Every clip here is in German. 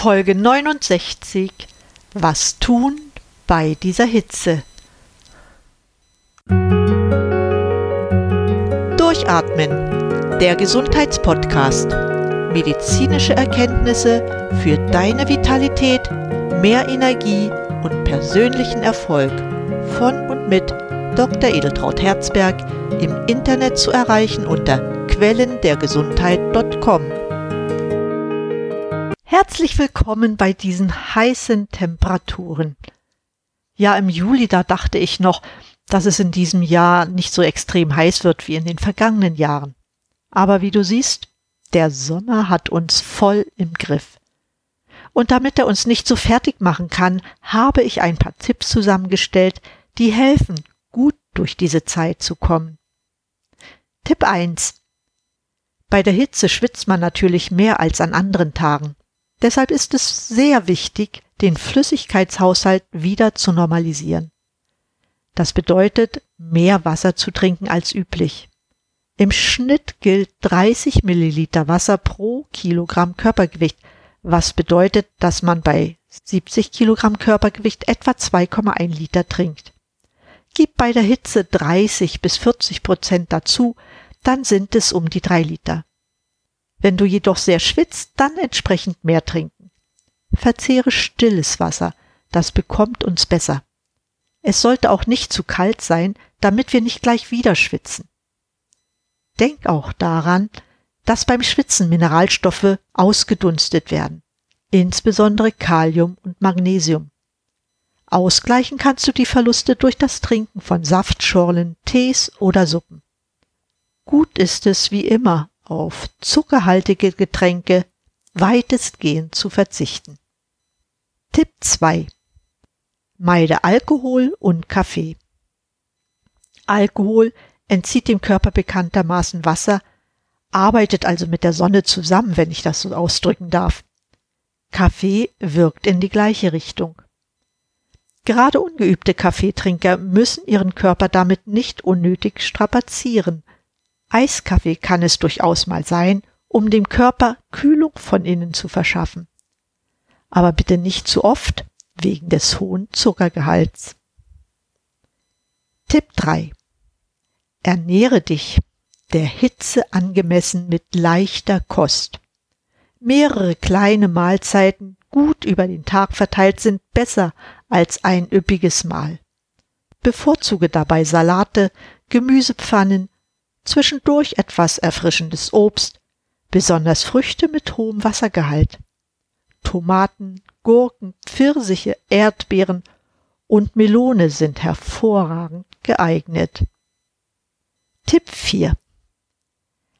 Folge 69 Was tun bei dieser Hitze? Durchatmen, der Gesundheitspodcast. Medizinische Erkenntnisse für deine Vitalität, mehr Energie und persönlichen Erfolg von und mit Dr. Edeltraut Herzberg im Internet zu erreichen unter quellendergesundheit.com. Herzlich willkommen bei diesen heißen Temperaturen. Ja, im Juli, da dachte ich noch, dass es in diesem Jahr nicht so extrem heiß wird wie in den vergangenen Jahren. Aber wie du siehst, der Sommer hat uns voll im Griff. Und damit er uns nicht so fertig machen kann, habe ich ein paar Tipps zusammengestellt, die helfen, gut durch diese Zeit zu kommen. Tipp 1. Bei der Hitze schwitzt man natürlich mehr als an anderen Tagen. Deshalb ist es sehr wichtig, den Flüssigkeitshaushalt wieder zu normalisieren. Das bedeutet, mehr Wasser zu trinken als üblich. Im Schnitt gilt 30 Milliliter Wasser pro Kilogramm Körpergewicht, was bedeutet, dass man bei 70 Kilogramm Körpergewicht etwa 2,1 Liter trinkt. Gib bei der Hitze 30 bis 40 Prozent dazu, dann sind es um die 3 Liter. Wenn du jedoch sehr schwitzt, dann entsprechend mehr trinken. Verzehre stilles Wasser, das bekommt uns besser. Es sollte auch nicht zu kalt sein, damit wir nicht gleich wieder schwitzen. Denk auch daran, dass beim Schwitzen Mineralstoffe ausgedunstet werden, insbesondere Kalium und Magnesium. Ausgleichen kannst du die Verluste durch das Trinken von Saftschorlen, Tees oder Suppen. Gut ist es wie immer, auf zuckerhaltige Getränke weitestgehend zu verzichten. Tipp 2. Meide Alkohol und Kaffee. Alkohol entzieht dem Körper bekanntermaßen Wasser, arbeitet also mit der Sonne zusammen, wenn ich das so ausdrücken darf. Kaffee wirkt in die gleiche Richtung. Gerade ungeübte Kaffeetrinker müssen ihren Körper damit nicht unnötig strapazieren. Eiskaffee kann es durchaus mal sein, um dem Körper Kühlung von innen zu verschaffen. Aber bitte nicht zu oft, wegen des hohen Zuckergehalts. Tipp 3. Ernähre dich der Hitze angemessen mit leichter Kost. Mehrere kleine Mahlzeiten gut über den Tag verteilt sind besser als ein üppiges Mahl. Bevorzuge dabei Salate, Gemüsepfannen, zwischendurch etwas erfrischendes Obst, besonders Früchte mit hohem Wassergehalt. Tomaten, Gurken, Pfirsiche, Erdbeeren und Melone sind hervorragend geeignet. Tipp 4.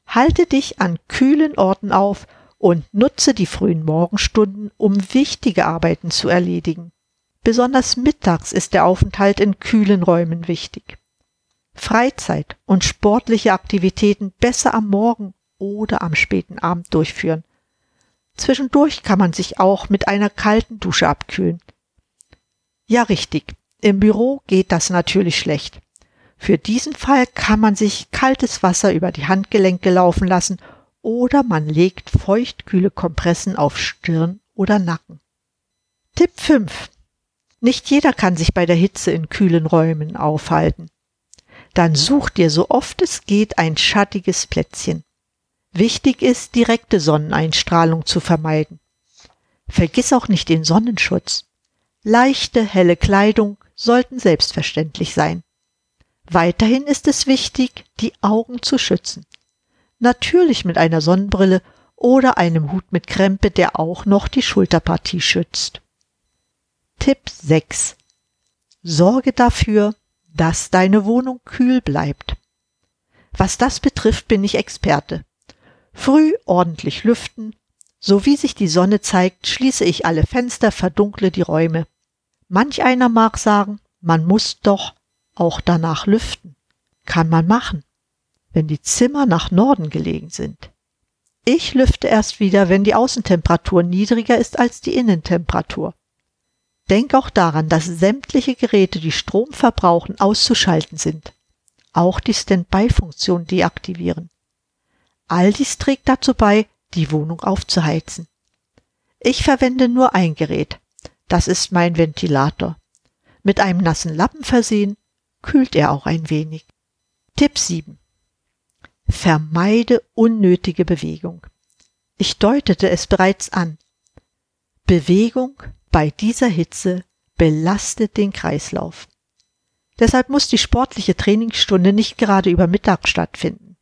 Halte dich an kühlen Orten auf und nutze die frühen Morgenstunden, um wichtige Arbeiten zu erledigen. Besonders mittags ist der Aufenthalt in kühlen Räumen wichtig. Freizeit und sportliche Aktivitäten besser am Morgen oder am späten Abend durchführen. Zwischendurch kann man sich auch mit einer kalten Dusche abkühlen. Ja, richtig. Im Büro geht das natürlich schlecht. Für diesen Fall kann man sich kaltes Wasser über die Handgelenke laufen lassen oder man legt feuchtkühle Kompressen auf Stirn oder Nacken. Tipp 5. Nicht jeder kann sich bei der Hitze in kühlen Räumen aufhalten dann such dir so oft es geht ein schattiges Plätzchen. Wichtig ist, direkte Sonneneinstrahlung zu vermeiden. Vergiss auch nicht den Sonnenschutz. Leichte, helle Kleidung sollten selbstverständlich sein. Weiterhin ist es wichtig, die Augen zu schützen. Natürlich mit einer Sonnenbrille oder einem Hut mit Krempe, der auch noch die Schulterpartie schützt. Tipp 6. Sorge dafür, dass deine Wohnung kühl bleibt. Was das betrifft, bin ich Experte. Früh ordentlich lüften, so wie sich die Sonne zeigt, schließe ich alle Fenster, verdunkle die Räume. Manch einer mag sagen, man muss doch auch danach lüften. Kann man machen, wenn die Zimmer nach Norden gelegen sind. Ich lüfte erst wieder, wenn die Außentemperatur niedriger ist als die Innentemperatur. Denk auch daran, dass sämtliche Geräte, die Strom verbrauchen, auszuschalten sind. Auch die Standby-Funktion deaktivieren. All dies trägt dazu bei, die Wohnung aufzuheizen. Ich verwende nur ein Gerät. Das ist mein Ventilator. Mit einem nassen Lappen versehen, kühlt er auch ein wenig. Tipp 7. Vermeide unnötige Bewegung. Ich deutete es bereits an. Bewegung bei dieser Hitze belastet den Kreislauf. Deshalb muss die sportliche Trainingsstunde nicht gerade über Mittag stattfinden.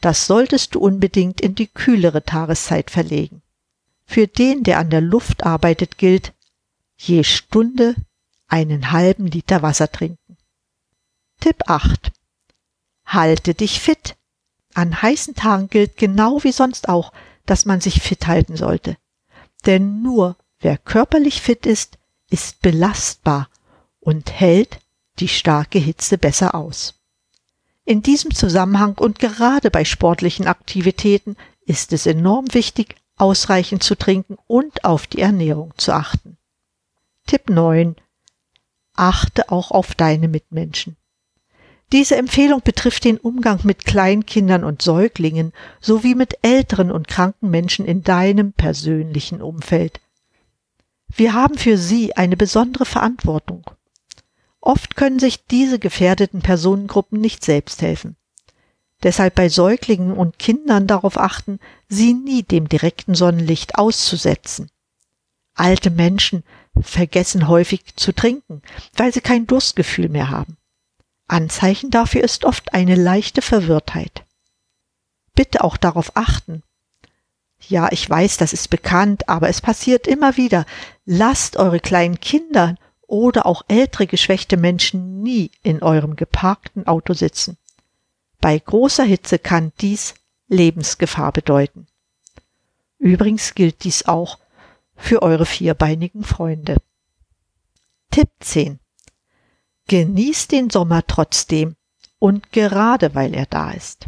Das solltest du unbedingt in die kühlere Tageszeit verlegen. Für den, der an der Luft arbeitet, gilt, je Stunde einen halben Liter Wasser trinken. Tipp 8. Halte dich fit. An heißen Tagen gilt genau wie sonst auch, dass man sich fit halten sollte. Denn nur wer körperlich fit ist, ist belastbar und hält die starke Hitze besser aus. In diesem Zusammenhang und gerade bei sportlichen Aktivitäten ist es enorm wichtig, ausreichend zu trinken und auf die Ernährung zu achten. Tipp 9. Achte auch auf deine Mitmenschen. Diese Empfehlung betrifft den Umgang mit Kleinkindern und Säuglingen sowie mit älteren und kranken Menschen in deinem persönlichen Umfeld. Wir haben für sie eine besondere Verantwortung Oft können sich diese gefährdeten Personengruppen nicht selbst helfen. Deshalb bei Säuglingen und Kindern darauf achten, sie nie dem direkten Sonnenlicht auszusetzen. Alte Menschen vergessen häufig zu trinken, weil sie kein Durstgefühl mehr haben. Anzeichen dafür ist oft eine leichte Verwirrtheit. Bitte auch darauf achten. Ja, ich weiß, das ist bekannt, aber es passiert immer wieder. Lasst eure kleinen Kinder oder auch ältere geschwächte Menschen nie in eurem geparkten Auto sitzen. Bei großer Hitze kann dies Lebensgefahr bedeuten. Übrigens gilt dies auch für eure vierbeinigen Freunde. Tipp 10. Genießt den Sommer trotzdem und gerade weil er da ist.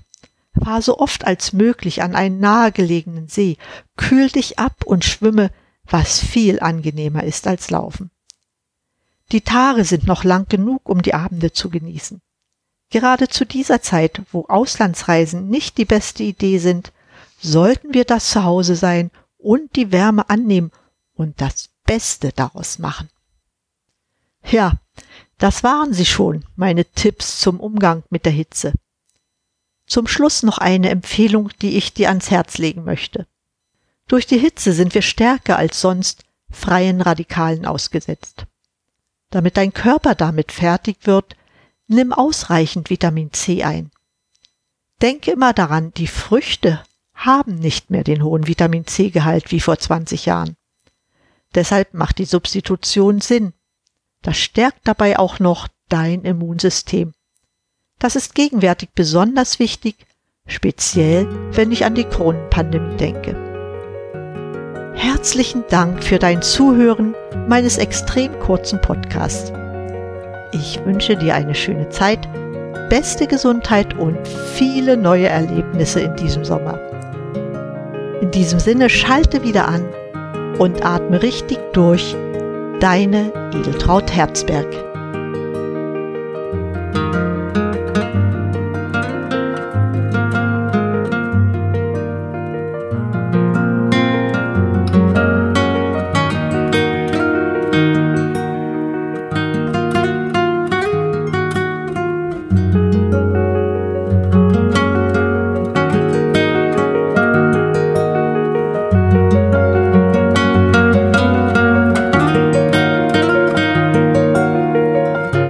Fahr so oft als möglich an einen nahegelegenen See, kühl dich ab und schwimme, was viel angenehmer ist als Laufen. Die Tage sind noch lang genug, um die Abende zu genießen. Gerade zu dieser Zeit, wo Auslandsreisen nicht die beste Idee sind, sollten wir das Zuhause sein und die Wärme annehmen und das Beste daraus machen. Ja, das waren sie schon, meine Tipps zum Umgang mit der Hitze. Zum Schluss noch eine Empfehlung, die ich dir ans Herz legen möchte. Durch die Hitze sind wir stärker als sonst freien Radikalen ausgesetzt. Damit dein Körper damit fertig wird, nimm ausreichend Vitamin C ein. Denke immer daran, die Früchte haben nicht mehr den hohen Vitamin C-Gehalt wie vor 20 Jahren. Deshalb macht die Substitution Sinn. Das stärkt dabei auch noch dein Immunsystem. Das ist gegenwärtig besonders wichtig, speziell wenn ich an die Kronenpandemie denke. Herzlichen Dank für dein Zuhören meines extrem kurzen Podcasts. Ich wünsche dir eine schöne Zeit, beste Gesundheit und viele neue Erlebnisse in diesem Sommer. In diesem Sinne schalte wieder an und atme richtig durch. Deine Edeltraut Herzberg.